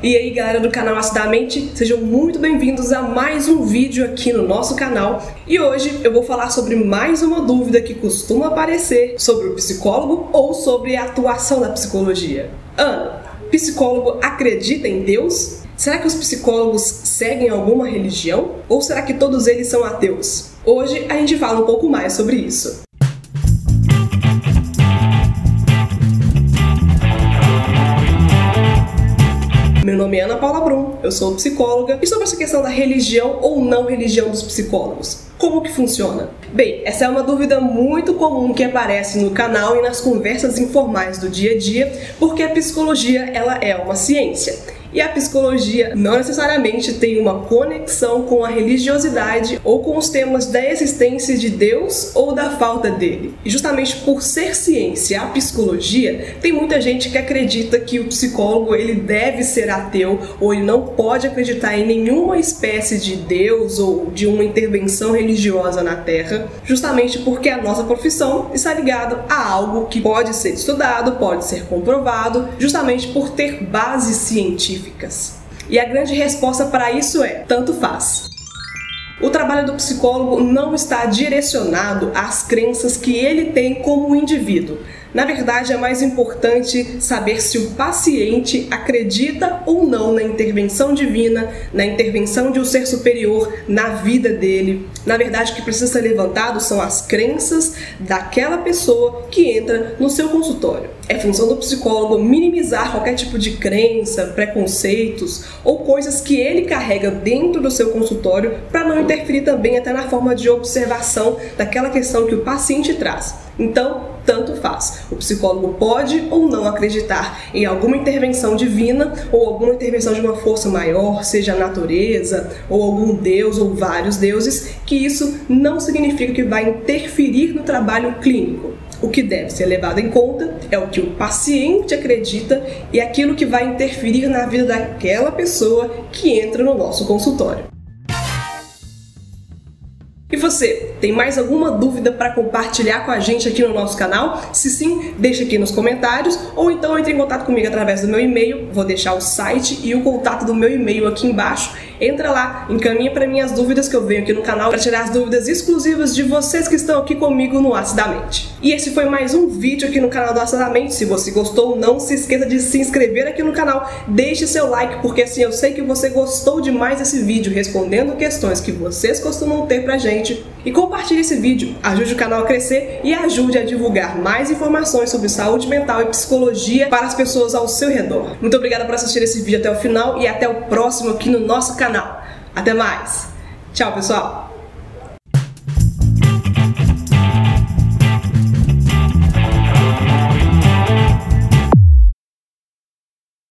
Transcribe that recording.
E aí galera do canal Acidamente, sejam muito bem-vindos a mais um vídeo aqui no nosso canal. E hoje eu vou falar sobre mais uma dúvida que costuma aparecer sobre o psicólogo ou sobre a atuação da psicologia. Ana, psicólogo acredita em Deus? Será que os psicólogos seguem alguma religião? Ou será que todos eles são ateus? Hoje a gente fala um pouco mais sobre isso. Nome é Ana Paula Brum, eu sou psicóloga e sobre essa questão da religião ou não religião dos psicólogos. Como que funciona? Bem, essa é uma dúvida muito comum que aparece no canal e nas conversas informais do dia a dia, porque a psicologia ela é uma ciência e a psicologia não necessariamente tem uma conexão com a religiosidade ou com os temas da existência de Deus ou da falta dele. E justamente por ser ciência, a psicologia, tem muita gente que acredita que o psicólogo ele deve ser ateu ou ele não pode acreditar em nenhuma espécie de Deus ou de uma intervenção religiosa na Terra, justamente porque a nossa profissão está ligada a algo que pode ser estudado, pode ser comprovado, justamente por ter base científica científicas? E a grande resposta para isso é: tanto faz. O trabalho do psicólogo não está direcionado às crenças que ele tem como indivíduo. Na verdade, é mais importante saber se o paciente acredita ou não na intervenção divina, na intervenção de um ser superior na vida dele. Na verdade, o que precisa ser levantado são as crenças daquela pessoa que entra no seu consultório. É função do psicólogo minimizar qualquer tipo de crença, preconceitos ou coisas que ele carrega dentro do seu consultório para não interferir também até na forma de observação daquela questão que o paciente traz. Então, tanto faz. O psicólogo pode ou não acreditar em alguma intervenção divina ou alguma intervenção de uma força maior, seja a natureza ou algum deus ou vários deuses, que isso não significa que vai interferir no trabalho clínico. O que deve ser levado em conta é o que o paciente acredita e aquilo que vai interferir na vida daquela pessoa que entra no nosso consultório. E você, tem mais alguma dúvida para compartilhar com a gente aqui no nosso canal? Se sim, deixa aqui nos comentários ou então entre em contato comigo através do meu e-mail. Vou deixar o site e o contato do meu e-mail aqui embaixo. Entra lá, encaminha para mim as dúvidas que eu venho aqui no canal para tirar as dúvidas exclusivas de vocês que estão aqui comigo no Acidamente. E esse foi mais um vídeo aqui no canal do Acidamente. Se você gostou, não se esqueça de se inscrever aqui no canal, deixe seu like, porque assim eu sei que você gostou demais desse vídeo respondendo questões que vocês costumam ter pra gente. E compartilhe esse vídeo, ajude o canal a crescer e ajude a divulgar mais informações sobre saúde mental e psicologia para as pessoas ao seu redor. Muito obrigada por assistir esse vídeo até o final e até o próximo aqui no nosso canal. Até mais! Tchau, pessoal!